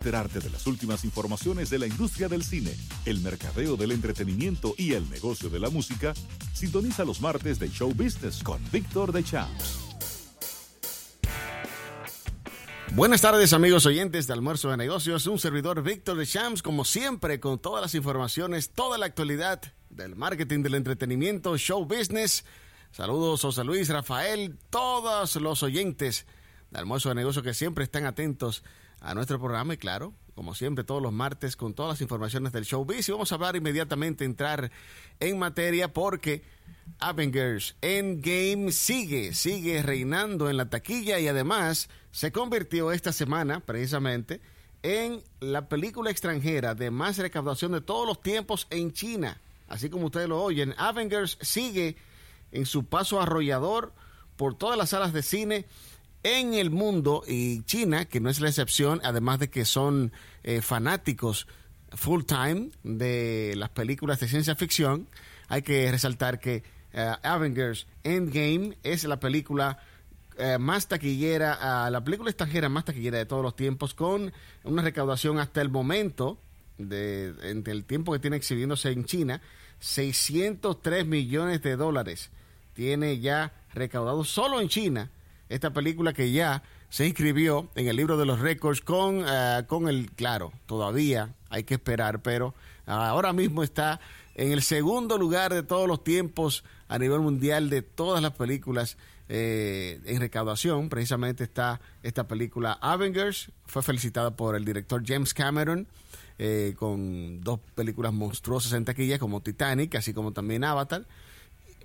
enterarte de las últimas informaciones de la industria del cine, el mercadeo del entretenimiento y el negocio de la música, sintoniza los martes de Show Business con Víctor de Champs. Buenas tardes amigos oyentes de Almuerzo de Negocios, un servidor Víctor de Champs, como siempre con todas las informaciones, toda la actualidad del marketing del entretenimiento, show business. Saludos José Luis, Rafael, todos los oyentes de Almuerzo de Negocios que siempre están atentos a nuestro programa y claro, como siempre todos los martes con todas las informaciones del showbiz y vamos a hablar inmediatamente, entrar en materia porque Avengers Endgame sigue, sigue reinando en la taquilla y además se convirtió esta semana precisamente en la película extranjera de más recaudación de todos los tiempos en China. Así como ustedes lo oyen, Avengers sigue en su paso arrollador por todas las salas de cine en el mundo y China, que no es la excepción, además de que son eh, fanáticos full time de las películas de ciencia ficción, hay que resaltar que eh, Avengers Endgame es la película eh, más taquillera, la película extranjera más taquillera de todos los tiempos, con una recaudación hasta el momento, de, entre el tiempo que tiene exhibiéndose en China, 603 millones de dólares. Tiene ya recaudado solo en China esta película que ya se inscribió en el libro de los récords con, eh, con el, claro, todavía hay que esperar, pero ahora mismo está en el segundo lugar de todos los tiempos a nivel mundial de todas las películas eh, en recaudación. Precisamente está esta película Avengers, fue felicitada por el director James Cameron. Eh, con dos películas monstruosas en taquilla como Titanic, así como también Avatar,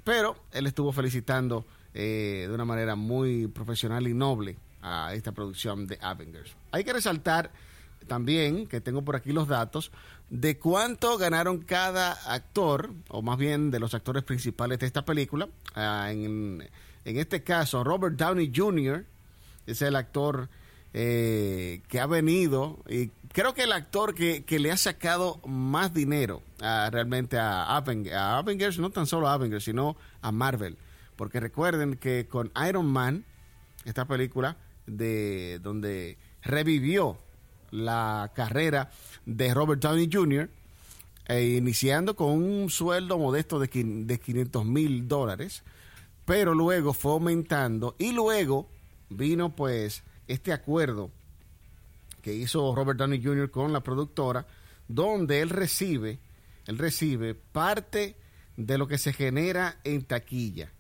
pero él estuvo felicitando eh, de una manera muy profesional y noble a esta producción de Avengers. Hay que resaltar también que tengo por aquí los datos de cuánto ganaron cada actor, o más bien de los actores principales de esta película. Ah, en, este caso, Robert Downey Jr. es el actor eh, que ha venido, y creo que el actor que, le ha sacado más dinero ah, realmente a, a Avengers, no tan solo a Avengers, sino a Marvel. Porque recuerden que con Iron Man, esta película de donde revivió la carrera de Robert Downey Jr., e iniciando con un sueldo modesto de, de 500 mil dólares, pero luego fue aumentando y luego vino pues este acuerdo que hizo Robert Downey Jr. con la productora, donde él recibe, él recibe parte de lo que se genera en taquilla.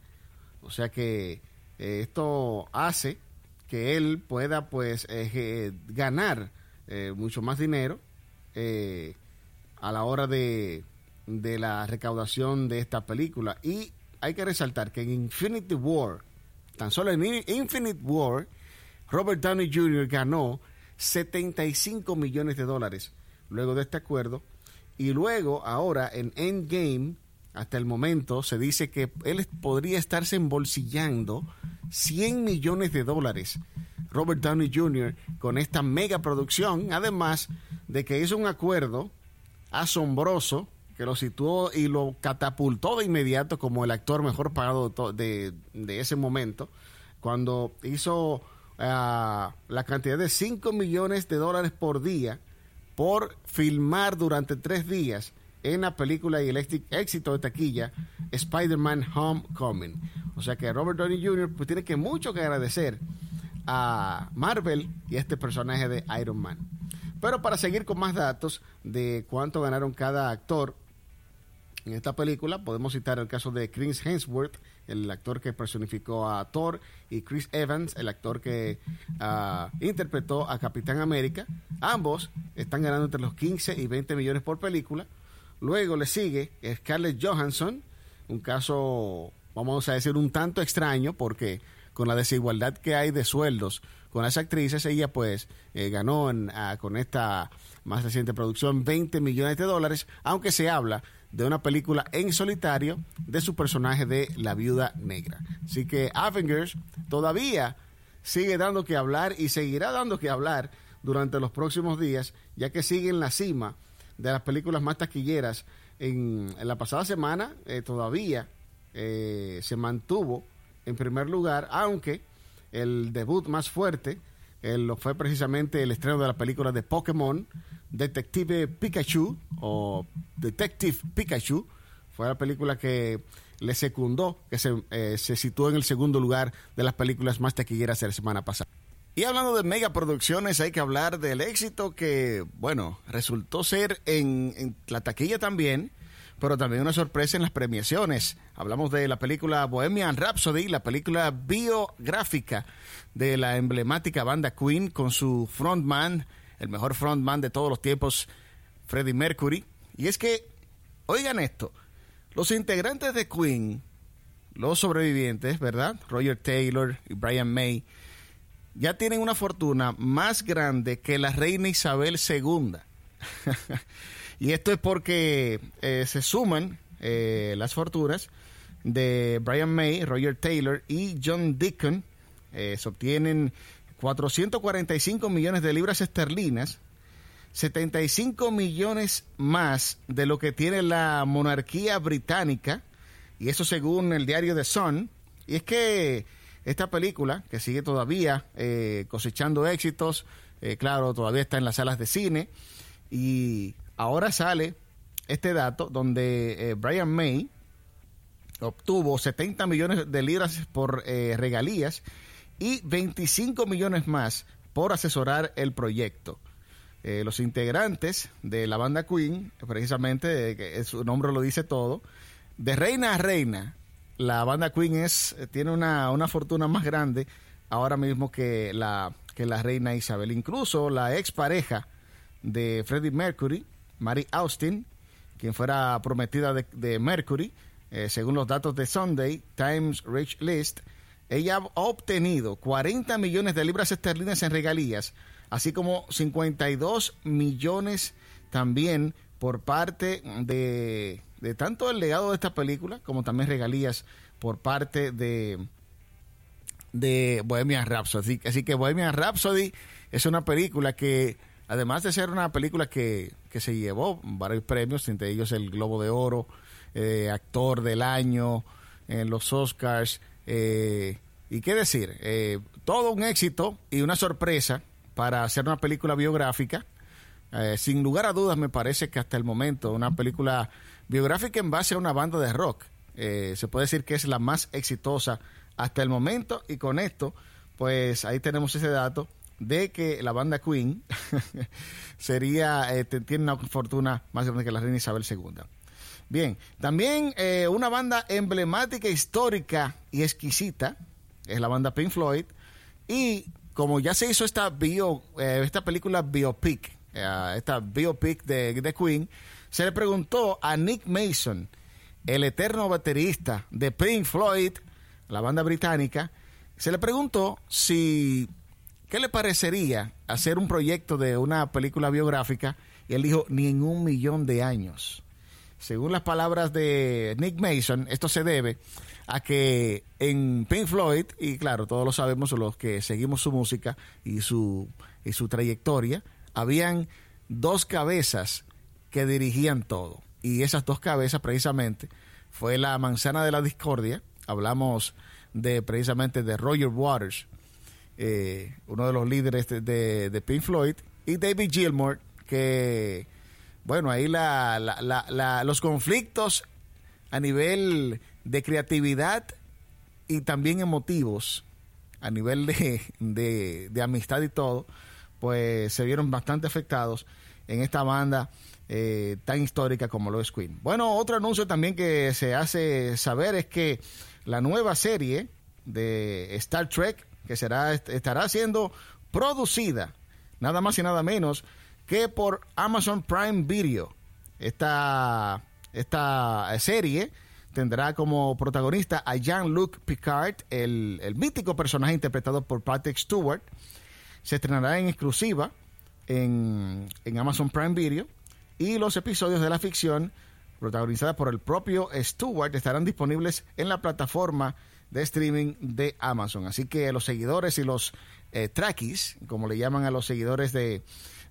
O sea que eh, esto hace que él pueda pues eh, ganar eh, mucho más dinero a la hora de, de la recaudación de esta película. Y hay que resaltar que en Infinity War, tan solo en Infinite War, Robert Downey Jr. ganó 75 millones de dólares luego de este acuerdo. Y luego, ahora en Endgame, hasta el momento se dice que él podría estarse embolsillando 100 millones de dólares. Robert Downey Jr. con esta mega producción, además de que hizo un acuerdo asombroso que lo situó y lo catapultó de inmediato como el actor mejor pagado de, ese momento, cuando hizo ah, la cantidad de 5 millones de dólares por día por filmar durante tres días en la película y el éxito de taquilla Spider-Man Homecoming. O sea que Robert Downey Jr. Pues tiene que mucho que agradecer a Marvel y a este personaje de Iron Man. Pero para seguir con más datos de cuánto ganaron cada actor en esta película, podemos citar el caso de Chris Hemsworth, el actor que personificó a Thor, y Chris Evans, el actor que ah, interpretó a Capitán América. Ambos están ganando entre los 15 y 20 millones por película. Luego le sigue Scarlett Johansson, un caso, vamos a decir, un tanto extraño porque con la desigualdad que hay de sueldos con las actrices, ella pues eh, ganó ah, con esta más reciente producción 20 millones de dólares, aunque se habla de una película en solitario de su personaje de La Viuda Negra. Así que Avengers todavía sigue dando que hablar y seguirá dando que hablar durante los próximos días, ya que sigue en la cima de las películas más taquilleras. En, la pasada semana eh, todavía eh, se mantuvo en primer lugar, aunque el debut más fuerte fue precisamente el estreno de la película de Pokémon, Detective Pikachu o Detective Pikachu. Fue la película que le secundó, que se, eh, se situó en el segundo lugar de las películas más taquilleras de la semana pasada. Y hablando de megaproducciones, hay que hablar del éxito que, bueno, resultó ser en, en, la taquilla también, pero también una sorpresa en las premiaciones. Hablamos de la película Bohemian Rhapsody, la película biográfica de la emblemática banda Queen con su frontman, el mejor frontman de todos los tiempos, Freddie Mercury. Y es que, oigan esto, los integrantes de Queen, los sobrevivientes, ¿verdad? Roger Taylor y Brian May, ya tienen una fortuna más grande que la reina Isabel II. y esto es porque eh, se suman eh, las fortunas de Brian May, Roger Taylor y John Deacon. Eh, se obtienen 445 millones de libras esterlinas, 75 millones más de lo que tiene la monarquía británica, y eso según el diario The Sun. Y es que esta película, que sigue todavía eh, cosechando éxitos, eh, claro, todavía está en las salas de cine, y ahora sale este dato donde eh, Brian May obtuvo 70 millones de libras por regalías y 25 millones más por asesorar el proyecto. los integrantes de la banda Queen, precisamente, su nombre lo dice todo, de reina a reina, la banda Queen es, tiene una, una fortuna más grande ahora mismo que la, que la reina Isabel. Incluso la expareja de Freddie Mercury, Mary Austin, quien fuera prometida de, Mercury, eh, según los datos de Sunday Times Rich List, ella ha obtenido 40 millones de libras esterlinas en regalías, así como 52 millones también por parte de, de tanto el legado de esta película como también regalías por parte de, de Bohemian Rhapsody. Así que Bohemian Rhapsody es una película que, además de ser una película que, que se llevó varios premios, entre ellos el Globo de Oro, eh, Actor del Año, en los Oscars, eh, y qué decir, eh, todo un éxito y una sorpresa para hacer una película biográfica. Sin lugar a dudas, me parece que hasta el momento una película biográfica en base a una banda de rock. Eh, se puede decir que es la más exitosa hasta el momento y con esto, pues ahí tenemos ese dato de que la banda Queen sería eh, tiene una fortuna más grande que la reina Isabel II. Bien, también eh, una banda emblemática, histórica y exquisita es la banda Pink Floyd y como ya se hizo esta bio, esta película biopic, esta biopic de, de Queen, se le preguntó a Nick Mason, el eterno baterista de Pink Floyd, la banda británica, se le preguntó si qué le parecería hacer un proyecto de una película biográfica y él dijo ni en un millón de años. Según las palabras de Nick Mason, esto se debe a que en Pink Floyd, y claro, todos lo sabemos los que seguimos su música y su, y su trayectoria, habían dos cabezas que dirigían todo. Y esas dos cabezas precisamente fue la manzana de la discordia. Hablamos de precisamente de Roger Waters, eh, uno de los líderes de, de, Pink Floyd, y David Gilmour, que, bueno, ahí la, la, los conflictos a nivel de creatividad y también emotivos, a nivel de, de, de amistad y todo, pues se vieron bastante afectados en esta banda eh, tan histórica como lo es Queen. Bueno, otro anuncio también que se hace saber es que la nueva serie de Star Trek, que será, estará siendo producida nada más y nada menos que por Amazon Prime Video. Esta, esta serie tendrá como protagonista a Jean-Luc Picard, el, el mítico personaje interpretado por Patrick Stewart. Se estrenará en exclusiva en, en Amazon Prime Video y los episodios de la ficción protagonizada por el propio Stewart estarán disponibles en la plataforma de streaming de Amazon. Así que los seguidores y los eh, trackies, como le llaman a los seguidores de,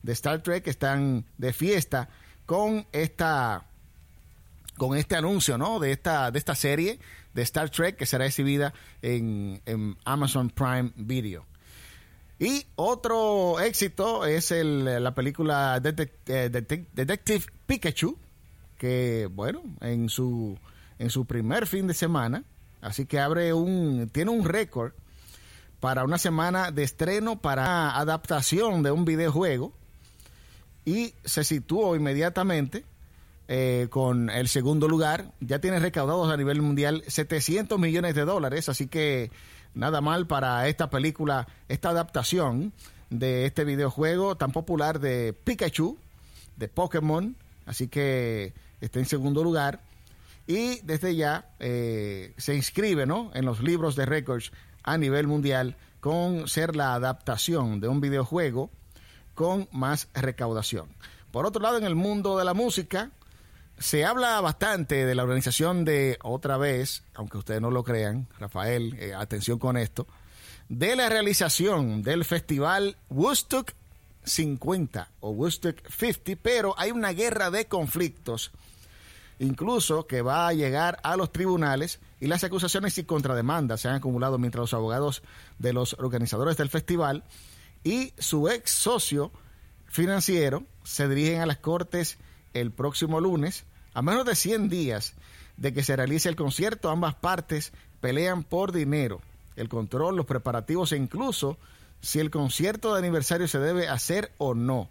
de, Star Trek, están de fiesta con esta con este anuncio, ¿no? De esta de esta serie de Star Trek que será exhibida en, en Amazon Prime Video. Y otro éxito es el, la película eh, Detective Pikachu, que bueno, en su, en su primer fin de semana, así que abre un, tiene un récord para una semana de estreno para adaptación de un videojuego y se situó inmediatamente eh, con el segundo lugar. Ya tiene recaudados a nivel mundial 700 millones de dólares, así que nada mal para esta película, esta adaptación de este videojuego tan popular de Pikachu, de Pokémon, así que está en segundo lugar y desde ya eh, se inscribe ¿no? en los libros de récords a nivel mundial con ser la adaptación de un videojuego con más recaudación. Por otro lado, en el mundo de la música, se habla bastante de la organización de, otra vez, aunque ustedes no lo crean, Rafael, eh, atención con esto, de la realización del festival Woodstock 50 o Woodstock 50, pero hay una guerra de conflictos, incluso que va a llegar a los tribunales y las acusaciones y contrademandas se han acumulado mientras los abogados de los organizadores del festival y su ex socio financiero se dirigen a las cortes el próximo lunes, a menos de 100 días de que se realice el concierto, ambas partes pelean por dinero, el control, los preparativos e incluso si el concierto de aniversario se debe hacer o no.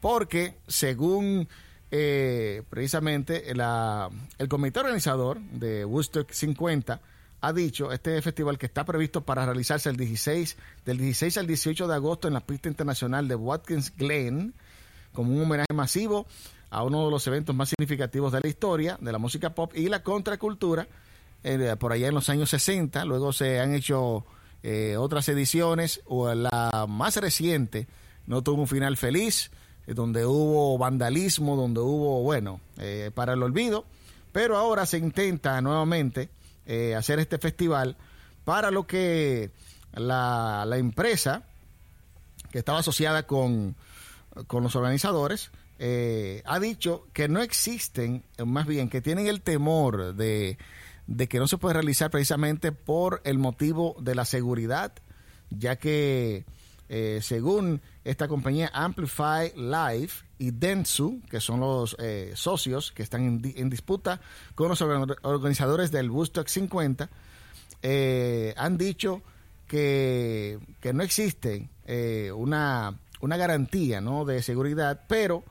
Porque según eh, precisamente el comité organizador de Woodstock 50 ha dicho, este festival que está previsto para realizarse el 16, del 16 al 18 de agosto en la pista internacional de Watkins Glen, como un homenaje masivo a uno de los eventos más significativos de la historia de la música pop y la contracultura eh, por allá en los años 60. Luego se han hecho eh, otras ediciones, o la más reciente no tuvo un final feliz, eh, donde hubo vandalismo, donde hubo, bueno, para el olvido, pero ahora se intenta nuevamente hacer este festival para lo que la, la empresa que estaba asociada con, con los organizadores eh, ha dicho que no existen, más bien que tienen el temor de, que no se puede realizar precisamente por el motivo de la seguridad, ya que eh, según esta compañía Amplify Life y Dentsu, que son los eh, socios que están en, disputa con los organizadores del Woodstock 50, han dicho que, que no existe una, una garantía ¿no? de seguridad, pero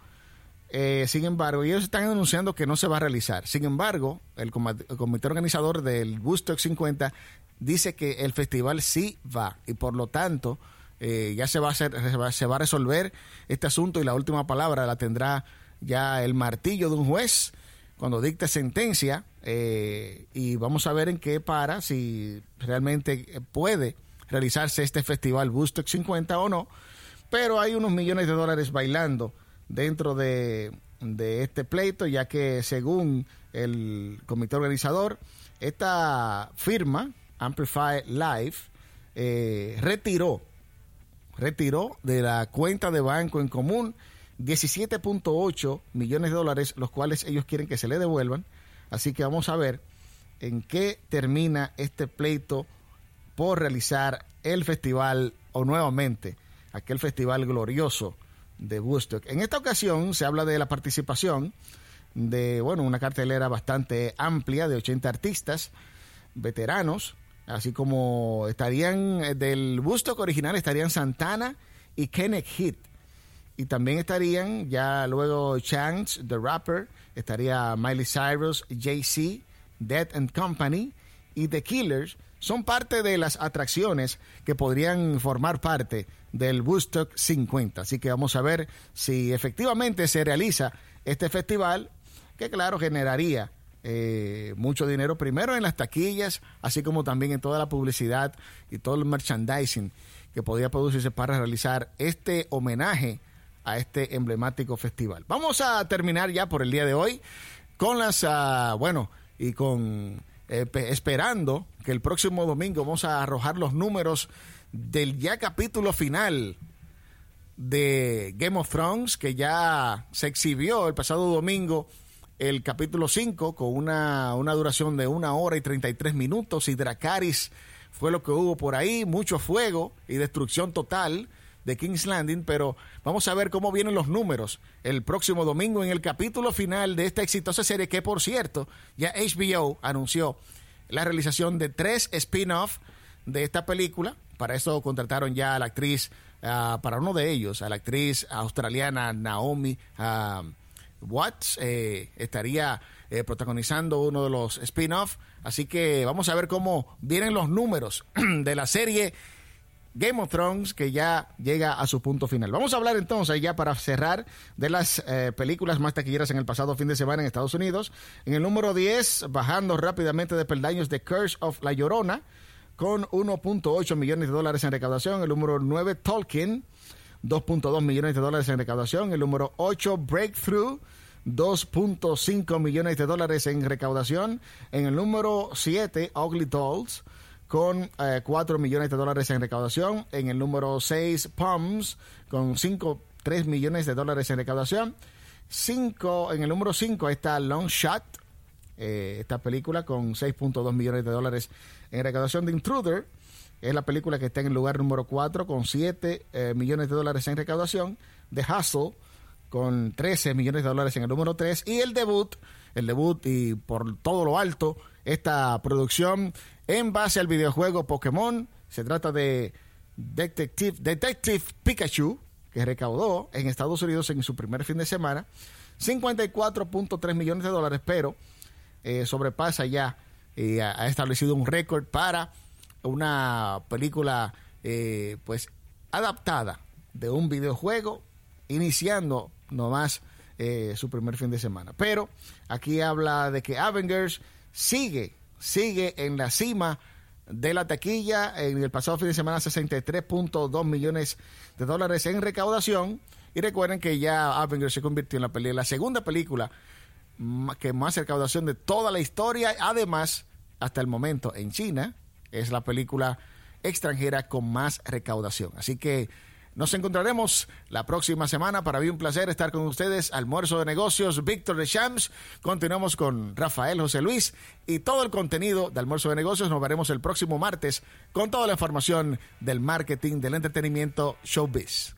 eh, sin embargo, ellos están anunciando que no se va a realizar. Sin embargo, el, comité organizador del Woodstock 50 dice que el festival sí va y por lo tanto eh, ya se va, a hacer, se va, a resolver este asunto y la última palabra la tendrá ya el martillo de un juez cuando dicte sentencia eh, y vamos a ver en qué para, si realmente puede realizarse este festival Woodstock 50 o no, pero hay unos millones de dólares bailando dentro de, este pleito, ya que según el comité organizador, esta firma, Amplify Life, eh, retiró, retiró de la cuenta de banco en común 17.8 millones de dólares, los cuales ellos quieren que se le devuelvan. Así que vamos a ver en qué termina este pleito por realizar el festival o nuevamente aquel festival glorioso de Woodstock. En esta ocasión se habla de la participación de, bueno, una cartelera bastante amplia de 80 artistas veteranos, así como estarían eh, del Woodstock original estarían Santana y Kenneth Heat. Y también estarían ya luego Chance, The Rapper, estaría Miley Cyrus, Jay-Z, Dead and Company y The Killers. Son parte de las atracciones que podrían formar parte del Woodstock 50. Así que vamos a ver si efectivamente se realiza este festival, que claro generaría eh, mucho dinero primero en las taquillas, así como también en toda la publicidad y todo el merchandising que podría producirse para realizar este homenaje a este emblemático festival. Vamos a terminar ya por el día de hoy con las, uh, bueno, y con eh, esperando que el próximo domingo vamos a arrojar los números del ya capítulo final de Game of Thrones, que ya se exhibió el pasado domingo el capítulo 5 con una, una duración de una hora y 33 minutos y Dracaris fue lo que hubo por ahí, mucho fuego y destrucción total de King's Landing, pero vamos a ver cómo vienen los números el próximo domingo en el capítulo final de esta exitosa serie que, por cierto, ya HBO anunció la realización de tres spin-off de esta película. Para eso contrataron ya a la actriz, uh, para uno de ellos, a la actriz australiana Naomi uh, Watts. Eh, estaría eh, protagonizando uno de los spin-off. Así que vamos a ver cómo vienen los números de la serie Game of Thrones que ya llega a su punto final. Vamos a hablar entonces ya para cerrar de las eh, películas más taquilleras en el pasado fin de semana en Estados Unidos. En el número 10, bajando rápidamente de peldaños The Curse of La Llorona con 1.8 millones de dólares en recaudación. El número 9, Tolkien, 2.2 millones de dólares en recaudación. El número 8, Breakthrough. 2.5 millones de dólares en recaudación. En el número 7, Ugly Dolls, con 4 eh, millones de dólares en recaudación. En el número 6, Palms, con 5, 3 millones de dólares en recaudación. 5, en el número 5 está Long Shot, eh, esta película con 6.2 millones de dólares en recaudación. de Intruder es la película que está en el lugar número 4 con 7 eh, millones de dólares en recaudación. The Hustle con 13 millones de dólares en el número 3. Y el debut, el debut y por todo lo alto, esta producción en base al videojuego Pokémon. Se trata de Detective, Pikachu, que recaudó en Estados Unidos en su primer fin de semana 54.3 millones de dólares, pero eh, sobrepasa ya y ha establecido un récord para una película eh, pues adaptada de un videojuego iniciando nomás eh, su primer fin de semana. Pero aquí habla de que Avengers sigue sigue en la cima de la taquilla. En el pasado fin de semana, 63.2 millones de dólares en recaudación. Y recuerden que ya Avengers se convirtió en la, la segunda película que más recaudación de toda la historia. Además, hasta el momento en China, es la película extranjera con más recaudación. Así que nos encontraremos la próxima semana. Para mí un placer estar con ustedes. Almuerzo de negocios, Víctor de Shams. Continuamos con Rafael José Luis y todo el contenido de Almuerzo de negocios. Nos veremos el próximo martes con toda la información del marketing, del entretenimiento, showbiz.